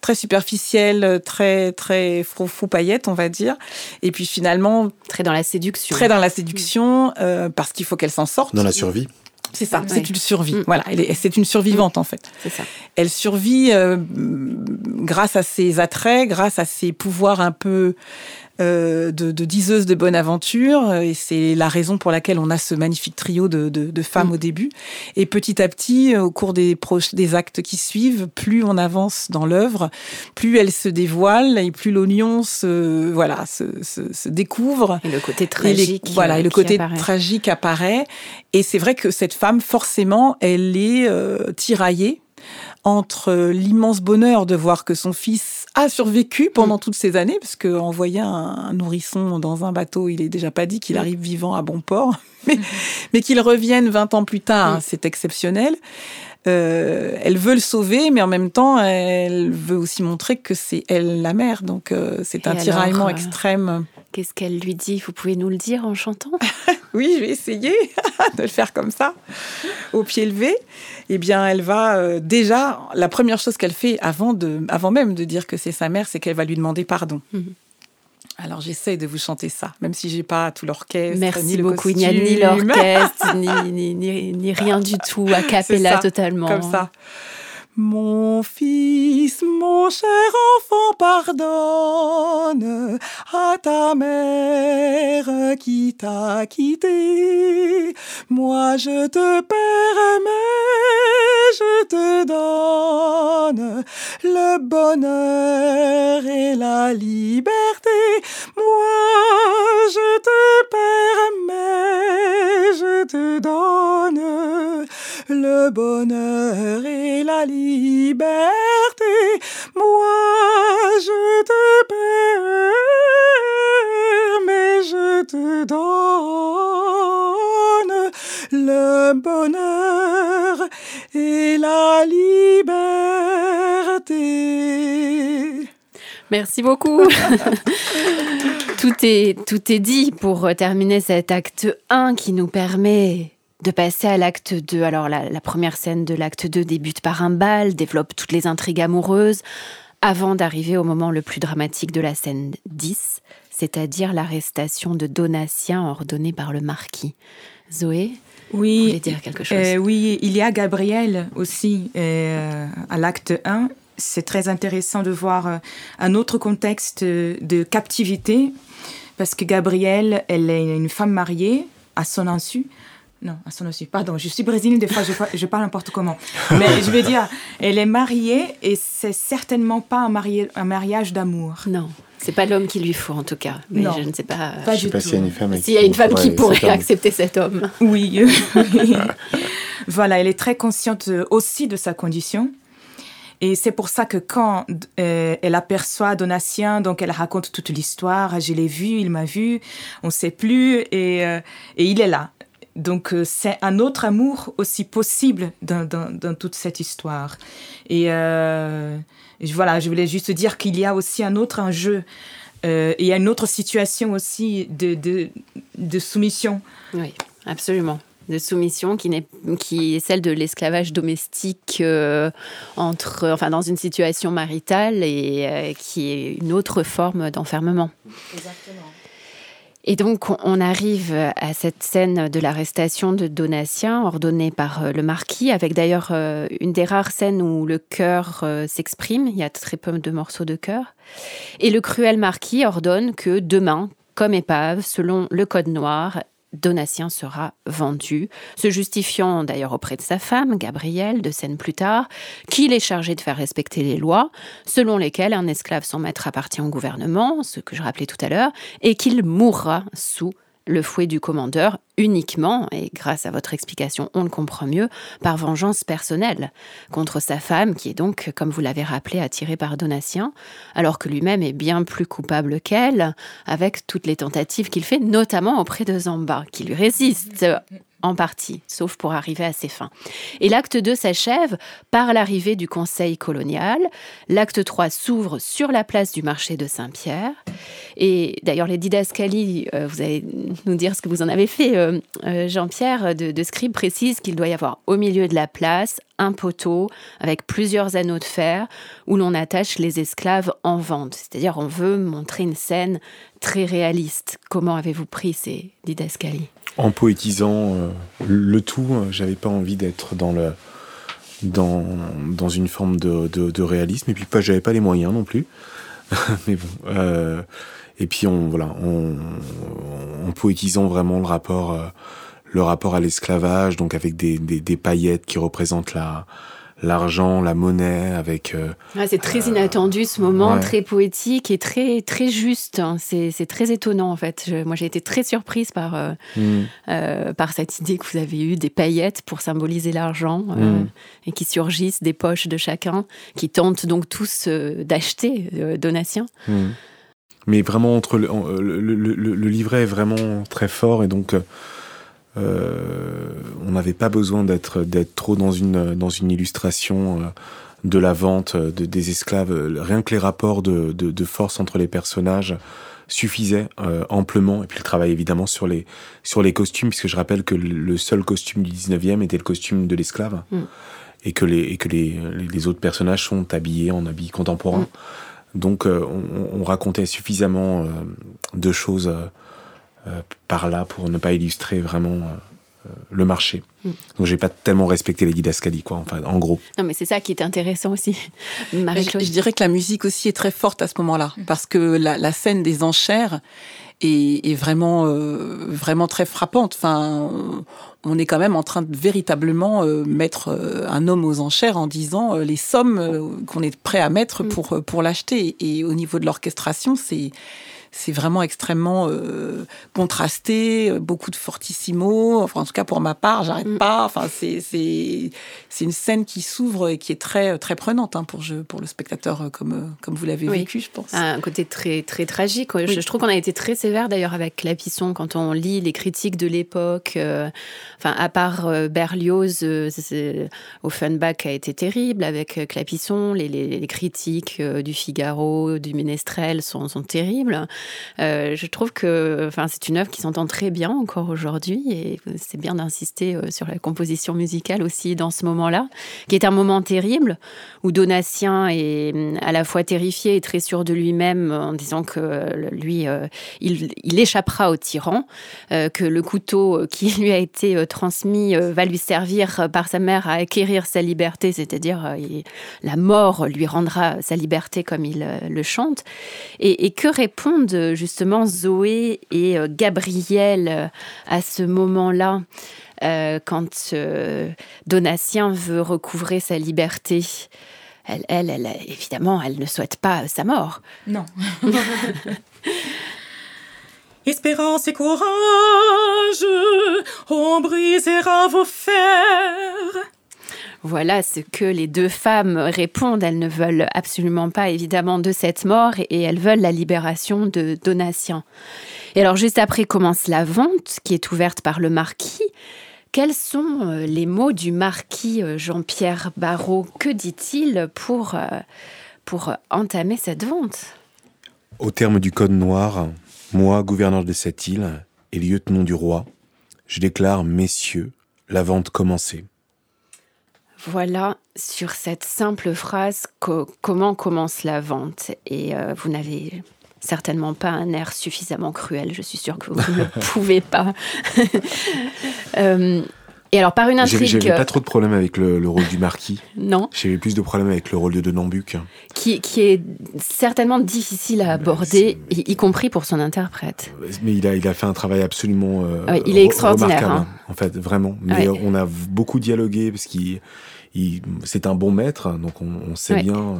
très superficielle, très très fou fou paillette, on va dire. Et puis finalement, très dans la séduction. Très dans la séduction, euh, parce qu'il faut qu'elle s'en sorte. Dans la survie. C'est ça, c'est une survie. Mm. Voilà, c'est une survivante en fait. C'est ça. Elle survit euh, grâce à ses attraits, grâce à ses pouvoirs un peu euh, de, de, diseuse de bonne aventure. Et c'est la raison pour laquelle on a ce magnifique trio de, de, de femmes mm. au début. Et petit à petit, au cours des, des actes qui suivent, plus on avance dans l'œuvre, plus elle se dévoile et plus l'oignon se, voilà, se, se, se, découvre. Et le côté tragique. voilà, et le côté tragique apparaît. Et c'est vrai que cette femme, forcément, elle est euh, tiraillée entre l'immense bonheur de voir que son fils a survécu pendant mm. toutes ces années, parce qu'envoyer un, nourrisson dans un bateau, il est déjà pas dit qu'il mm. arrive vivant à bon port, mais, mais qu'il revienne 20 ans plus tard, mm. c'est exceptionnel. Euh, elle veut le sauver, mais en même temps, elle veut aussi montrer que c'est elle la mère. Donc, euh, c'est un tiraillement euh, extrême. Qu'est-ce qu'elle lui dit? Vous pouvez nous le dire en chantant? Oui, je vais essayer de le faire comme ça, au pied levé. Eh bien, elle va déjà, la première chose qu'elle fait avant, de, avant même de dire que c'est sa mère, c'est qu'elle va lui demander pardon. Mhm. Alors j'essaie de vous chanter ça, même si j'ai pas tout l'orchestre. Merci ni beaucoup. il n'y a ni l'orchestre, ni, ni, ni, rien du tout, a cappella totalement. Comme ça. Mon fils, mon cher enfant, pardonne à ta mère qui t'a quitté. Moi je te permets, je te donne le bonheur et la liberté. Moi je te permets, je te donne le bonheur et la liberté. Moi, je te permets, je te donne le bonheur et la liberté. Merci beaucoup. tout, est, tout est dit pour terminer cet acte 1 qui nous permet de passer à l'acte 2. Alors la, la première scène de l'acte 2 débute par un bal, développe toutes les intrigues amoureuses, avant d'arriver au moment le plus dramatique de la scène 10, c'est-à-dire l'arrestation de Donatien ordonnée par le marquis. Zoé oui, dire quelque chose? euh, Oui, il y a Gabriel aussi euh, à l'acte 1. C'est très intéressant de voir euh, un autre contexte de captivité, parce que Gabrielle, elle est une femme mariée à son insu. Non, à son insu. Pardon, je suis brésilienne, des fois je, je parle n'importe comment. Mais je veux dire, elle est mariée et c'est certainement pas un, marié, un mariage d'amour. Non. C'est pas l'homme qu'il lui faut en tout cas. Mais je ne sais pas. pas je sais pas s'il y a une femme, s'il y a une femme qui pourrait accepter cet homme. Oui. voilà, elle est très consciente aussi de sa condition. Et c'est pour ça que quand euh, elle aperçoit Donatien, donc elle raconte toute l'histoire, je l'ai vu, il m'a vu, on ne sait plus, et, euh, et, il est là. Donc euh, c'est un autre amour aussi possible dans, dans, dans toute cette histoire. Et voilà, je voulais juste dire qu'il y a aussi un autre enjeu euh, et une autre situation aussi de, de, de soumission. Oui, absolument de soumission qui, est, qui est celle de l'esclavage domestique euh, entre, enfin, dans une situation maritale et euh, qui est une autre forme d'enfermement. Exactement. Et donc, on arrive à cette scène de l'arrestation de Donatien, ordonnée par euh, le marquis, avec d'ailleurs euh, une des rares scènes où le cœur euh, s'exprime. Il y a très peu de morceaux de cœur. Et le cruel marquis ordonne que demain, comme épave, selon le code noir, Donatien sera vendu, se justifiant d'ailleurs auprès de sa femme, Gabrielle, de scène plus tard, qu'il est chargé de faire respecter les lois, selon lesquelles un esclave sans maître appartient au gouvernement, ce que je rappelais tout à l'heure, et qu'il mourra sous le fouet du commandeur uniquement, et grâce à votre explication, on le comprend mieux, par vengeance personnelle contre sa femme, qui est donc, comme vous l'avez rappelé, attirée par Donatien, alors que lui-même est bien plus coupable qu'elle, avec toutes les tentatives qu'il fait, notamment auprès de Zamba, qui lui résiste en partie, sauf pour arriver à ses fins. Et l'acte 2 s'achève par l'arrivée du Conseil colonial. L'acte 3 s'ouvre sur la place du marché de Saint-Pierre. Et d'ailleurs, les didascalies, euh, vous allez nous dire ce que vous en avez fait, euh, euh, Jean-Pierre, de, de Scribe précise qu'il doit y avoir au milieu de la place un poteau avec plusieurs anneaux de fer où l'on attache les esclaves en vente. C'est-à-dire, on veut montrer une scène très réaliste. Comment avez-vous pris ces didascalies en poétisant euh, le tout, euh, j'avais pas envie d'être dans le dans, dans une forme de, de, réalisme et puis pas j'avais pas les moyens non plus. Mais bon. Euh, et puis on voilà, on, en poétisant vraiment le rapport le rapport à l'esclavage, donc avec des, des, des paillettes qui représentent la l'argent, la monnaie, avec. Euh, c'est très inattendu ce moment, très poétique et très très juste. Hein. C'est très étonnant en fait. moi, j'ai été très surprise par euh, mm. euh, par cette idée que vous avez eue des paillettes pour symboliser l'argent mm. et qui surgissent des poches de chacun, qui tentent donc tous d'acheter donation. Mm. Mais vraiment entre le, le, livret est vraiment très fort et donc euh, on n'avait pas besoin d'être d'être trop dans une dans une illustration euh, de la vente de, des esclaves. Rien que les rapports de, de, de force entre les personnages suffisaient euh, amplement. Et puis le travail évidemment sur les sur les costumes, puisque je rappelle que le seul costume du 19e était le costume de l'esclave. Mm. Et que, les, et que les, les, autres personnages sont habillés en habits contemporains. Mm. Donc on, on, racontait suffisamment de choses euh, par là pour ne pas illustrer vraiment euh, euh, le marché. Mm. Donc j'ai pas tellement respecté les didascalies, quoi, enfin, en gros. Non, mais c'est ça qui est intéressant aussi. je, je, dirais que la musique aussi est très forte à ce moment-là, mm. parce que la, la, scène des enchères est, est vraiment, vraiment très frappante. Enfin, on est quand même en train de véritablement mettre un homme aux enchères en disant les sommes qu'on est prêt à mettre mm. pour, pour l'acheter. Et au niveau de l'orchestration, c'est c'est vraiment extrêmement euh, contrasté, beaucoup de fortissimo. Enfin, en tout cas, pour ma part, j'arrête mm. pas. Enfin, c'est une scène qui s'ouvre et qui est très très prenante hein, pour je, pour le spectateur euh, comme euh, comme vous l'avez vécu, je pense. Un côté très très tragique. Je, trouve qu'on a été très sévère d'ailleurs avec Clapisson quand on lit les critiques de l'époque. enfin, à part Berlioz, Offenbach a été terrible avec Clapisson. Les, les, les critiques du Figaro, du Ménestrel sont, sont terribles. Euh, je trouve que enfin, c'est une œuvre qui s'entend très bien encore aujourd'hui et c'est bien d'insister euh, sur la composition musicale aussi dans ce moment-là, qui est un moment terrible où Donatien est hum, à la fois terrifié et très sûr de lui-même en disant que lui, il, échappera au tyran, que le couteau qui lui a été transmis va lui servir par sa mère à acquérir sa liberté, c'est-à-dire la mort lui rendra sa liberté comme il le chante. Et que répondent justement Zoé et euh, Gabriel euh, à ce moment-là euh, quand Donatien veut recouvrer sa liberté elle, elle, elle, évidemment, elle ne souhaite pas sa mort. Non. Espérance et courage, on brisera vos fers. Voilà ce que les deux femmes répondent. Elles ne veulent absolument pas, évidemment, de cette mort et elles veulent la libération de Donatien. Et alors, juste après commence la vente qui est ouverte par le marquis. Quels sont euh, les mots du marquis euh, Jean-Pierre Barrault? Que dit-il pour, euh, pour entamer cette vente? Au terme du Code noir, moi, gouverneur de cette île et lieutenant du roi, je déclare, messieurs, la vente commencée. Voilà, sur cette simple phrase, comment commence la vente? Et euh, vous n'avez certainement pas un air suffisamment cruel, je suis sûre que vous ne pouvez pas. euh, et alors, par une intrigue. J'avais pas trop de problèmes avec le, rôle du marquis. non. J'avais plus de problèmes avec le rôle de Denambuc. Qui, qui est certainement difficile à aborder, y, compris pour son interprète. Mais il a, il a fait un travail absolument. Euh, il est extraordinaire. Hein. En fait, vraiment. Mais on a beaucoup dialogué parce qu'il c'est un bon maître, donc on, sait bien. Euh,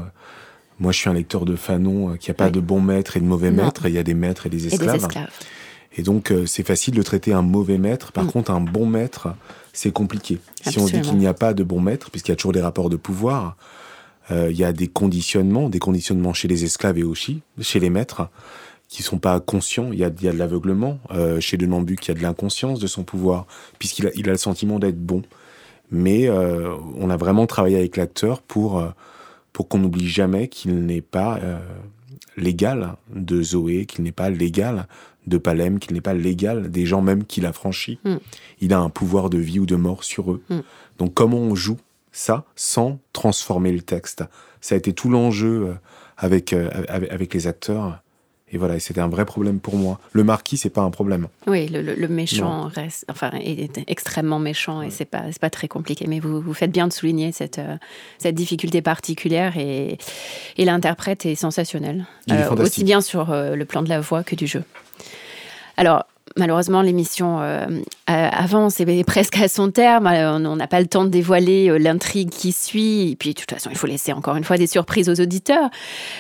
moi, je suis un lecteur de Fanon euh, qu'il n'y a pas de bon maître et de mauvais maître. Il y a des maîtres et des esclaves. Et, donc, euh, c'est facile de traiter un mauvais maître. Par mm. contre, un bon maître, c'est compliqué. Si on dit qu'il n'y a pas de bon maître, puisqu'il y a toujours des rapports de pouvoir, il y a des conditionnements, des conditionnements chez les esclaves et aussi chez les maîtres, qui sont pas conscients. Il y a, de l'aveuglement. chez de Nambuc, il y a de l'inconscience de son pouvoir, puisqu'il a, il a le sentiment d'être bon mais euh, on a vraiment travaillé avec l'acteur pour, euh, pour qu'on n'oublie jamais qu'il n'est pas euh, l'égal de Zoé, qu'il n'est pas l'égal de Palem, qu'il n'est pas l'égal des gens même qu'il a franchis. Mm. Il a un pouvoir de vie ou de mort sur eux. Mm. Donc comment on joue ça sans transformer le texte? Ça a été tout l'enjeu avec, avec les acteurs et voilà, c'était un vrai problème pour moi. Le marquis, c'est pas un problème. Oui, le, méchant reste, enfin, est extrêmement méchant et c'est pas, pas très compliqué. Mais vous, vous faites bien de souligner cette, euh, cette difficulté particulière et, et l'interprète est sensationnel. Euh, aussi bien sur euh, le plan de la voix que du jeu. Alors, malheureusement, l'émission euh, avance et presque à son terme. Euh, on n'a pas le temps de dévoiler euh, l'intrigue qui suit. Et puis, de toute façon, il faut laisser encore une fois des surprises aux auditeurs.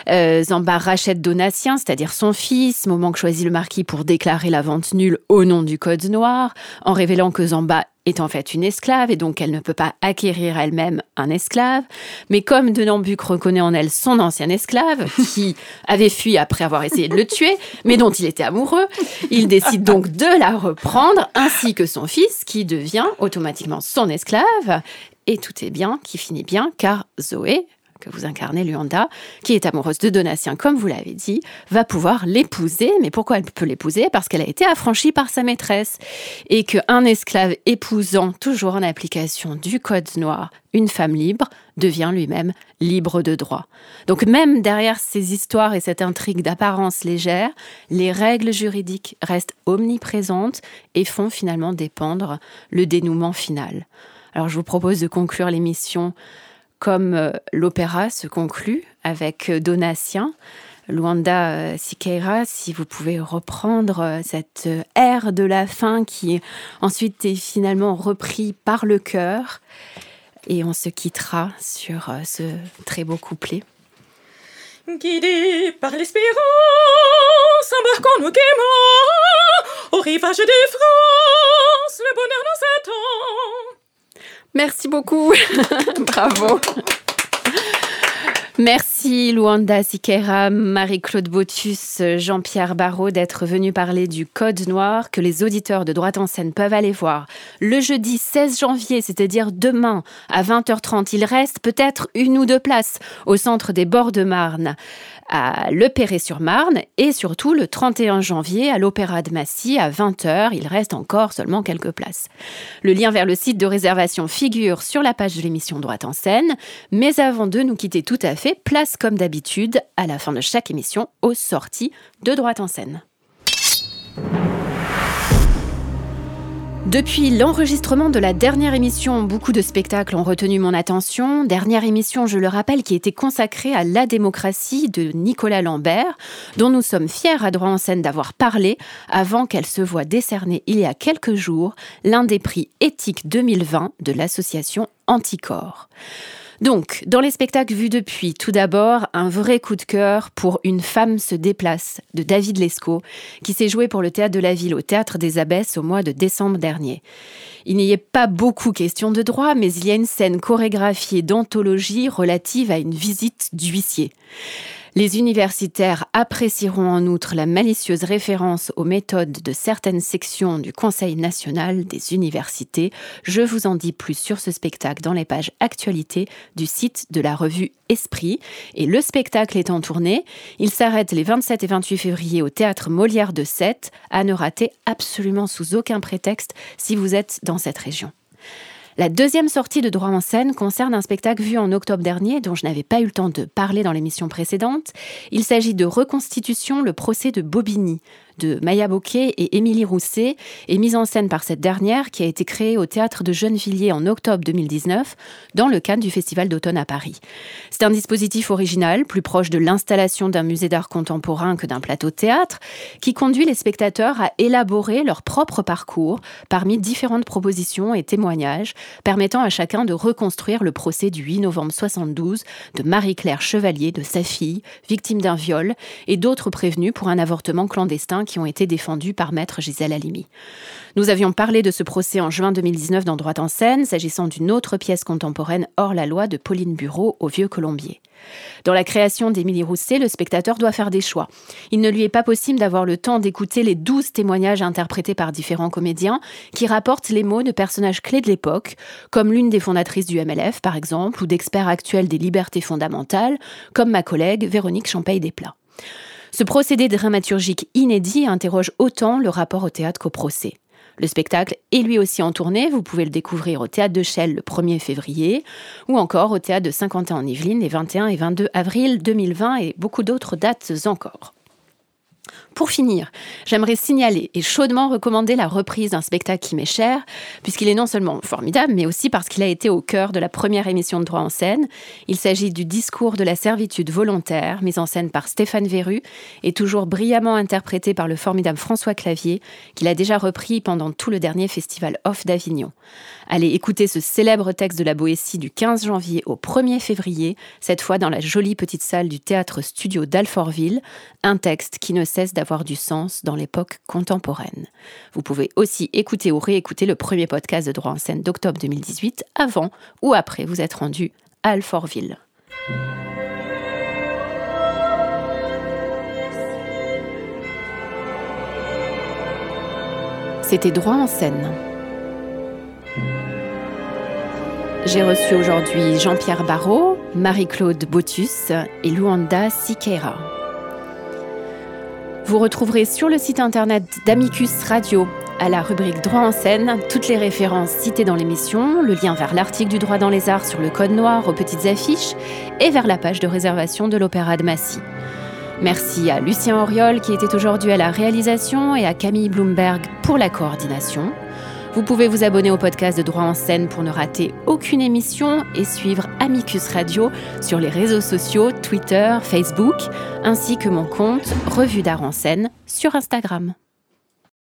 Zamba rachète Donatien, c'est-à-dire son fils, moment que choisit le marquis pour déclarer la vente nulle au nom du Code noir, en révélant que Zamba est en fait une esclave et donc elle ne peut pas acquérir elle-même un esclave. Mais comme Denambuc reconnaît en elle son ancien esclave, qui avait fui après avoir essayé de le tuer, mais dont il était amoureux, il décide donc de la reprendre, ainsi que son fils, qui devient automatiquement son esclave. Et tout est bien, qui finit bien, car Zoé, que vous incarnez, Luanda, qui est amoureuse de Donatien, comme vous l'avez dit, va pouvoir l'épouser. Mais pourquoi elle peut l'épouser? Parce qu'elle a été affranchie par sa maîtresse. Et qu'un esclave épousant, toujours en application du Code noir, une femme libre, devient lui-même libre de droit. Donc même derrière ces histoires et cette intrigue d'apparence légère, les règles juridiques restent omniprésentes et font finalement dépendre le dénouement final. Alors je vous propose de conclure l'émission comme euh, l'opéra se conclut avec euh, Donatien. Luanda euh, Siqueira, si vous pouvez reprendre cette air de la fin qui ensuite est finalement repris par le chœur. Et on se quittera sur ce très beau couplet. Guidé par l'espérance, embarquons-nous gaiement au rivage de France, le bonheur nous attend. Merci beaucoup. Bravo. Merci Merci Luanda Siqueira, Marie-Claude Botus, Jean-Pierre Barraud d'être venus parler du Code Noir que les auditeurs de Droite en scène peuvent aller voir le jeudi 16 janvier, c'est-à-dire demain à 20h30. Il reste peut-être une ou deux places au centre des bords de Marne à Le Perret-sur-Marne et surtout le 31 janvier à l'Opéra de Massy à 20h. Il reste encore seulement quelques places. Le lien vers le site de réservation figure sur la page de l'émission Droite en scène. Mais avant de nous quitter tout à fait, place comme d'habitude à la fin de chaque émission aux sorties de Droite en scène. Depuis l'enregistrement de la dernière émission, beaucoup de spectacles ont retenu mon attention. Dernière émission, je le rappelle, qui était consacrée à la démocratie de Nicolas Lambert, dont nous sommes fiers à droit en scène d'avoir parlé avant qu'elle se voie décerner il y a quelques jours l'un des prix éthiques 2020 de l'association Anticorps. Donc, dans les spectacles vus depuis, tout d'abord, un vrai coup de cœur pour Une femme se déplace de David Lescaut, qui s'est joué pour le théâtre de la ville au théâtre des Abbesses au mois de décembre dernier. Il n'y est pas beaucoup question de droit, mais il y a une scène chorégraphiée d'anthologie relative à une visite d'huissier. Les universitaires apprécieront en outre la malicieuse référence aux méthodes de certaines sections du Conseil national des universités. Je vous en dis plus sur ce spectacle dans les pages actualités du site de la revue Esprit. Et le spectacle est en tournée. Il s'arrête les 27 et 28 février au théâtre Molière de Sète, à ne rater absolument sous aucun prétexte si vous êtes dans cette région. La deuxième sortie de droit en scène concerne un spectacle vu en octobre dernier dont je n'avais pas eu le temps de parler dans l'émission précédente. Il s'agit de Reconstitution, le procès de Bobigny, de Maya Bocquet et Émilie Rousset et mise en scène par cette dernière qui a été créée au théâtre de Gennevilliers en octobre 2019 dans le cadre du Festival d'automne à Paris. C'est un dispositif original, plus proche de l'installation d'un musée d'art contemporain que d'un plateau théâtre, qui conduit les spectateurs à élaborer leur propre parcours parmi différentes propositions et témoignages, permettant à chacun de reconstruire le procès du 8 novembre 72 de Marie-Claire Chevalier, de sa fille, victime d'un viol, et d'autres prévenus pour un avortement clandestin qui ont été défendus par maître Gisèle Halimi. Nous avions parlé de ce procès en juin 2019 dans Droite en scène, s'agissant d'une autre pièce contemporaine hors la loi de Pauline Bureau au Vieux Colombier. Dans la création d'Émilie Rousset, le spectateur doit faire des choix. Il ne lui est pas possible d'avoir le temps d'écouter les douze témoignages interprétés par différents comédiens qui rapportent les mots de personnages clés de l'époque, comme l'une des fondatrices du MLF par exemple, ou d'experts actuels des libertés fondamentales, comme ma collègue Véronique Champaille-Desplats. Ce procédé dramaturgique inédit interroge autant le rapport au théâtre qu'au procès. Le spectacle est lui aussi en tournée, vous pouvez le découvrir au théâtre de Chelles le 1er février ou encore au théâtre de Saint-Quentin en Yvelines les 21 et 22 avril 2020 et beaucoup d'autres dates encore. Pour finir, j'aimerais signaler et chaudement recommander la reprise d'un spectacle qui m'est cher, puisqu'il est non seulement formidable, mais aussi parce qu'il a été au cœur de la première émission de droit en scène. Il s'agit du discours de la servitude volontaire, mis en scène par Stéphane Verru, et toujours brillamment interprété par le formidable François Clavier, qu'il a déjà repris pendant tout le dernier festival Off d'Avignon. Allez écouter ce célèbre texte de la Boétie du 15 janvier au 1er février, cette fois dans la jolie petite salle du théâtre studio d'Alfortville, un texte qui ne cesse d'avoir du sens dans l'époque contemporaine. Vous pouvez aussi écouter ou réécouter le premier podcast de droit en scène d'octobre 2018 avant ou après vous être rendu à Alfortville. C'était droit en scène. J'ai reçu aujourd'hui Jean-Pierre Barrault, Marie-Claude Botus et Luanda Siqueira. Vous retrouverez sur le site internet d'Amicus Radio, à la rubrique Droit en scène, toutes les références citées dans l'émission, le lien vers l'article du droit dans les arts sur le code noir aux petites affiches et vers la page de réservation de l'Opéra de Massy. Merci à Lucien Auriol qui était aujourd'hui à la réalisation et à Camille Bloomberg pour la coordination. Vous pouvez vous abonner au podcast de Droit en scène pour ne rater aucune émission et suivre Amicus Radio sur les réseaux sociaux, Twitter, Facebook, ainsi que mon compte Revue d'Art en scène sur Instagram.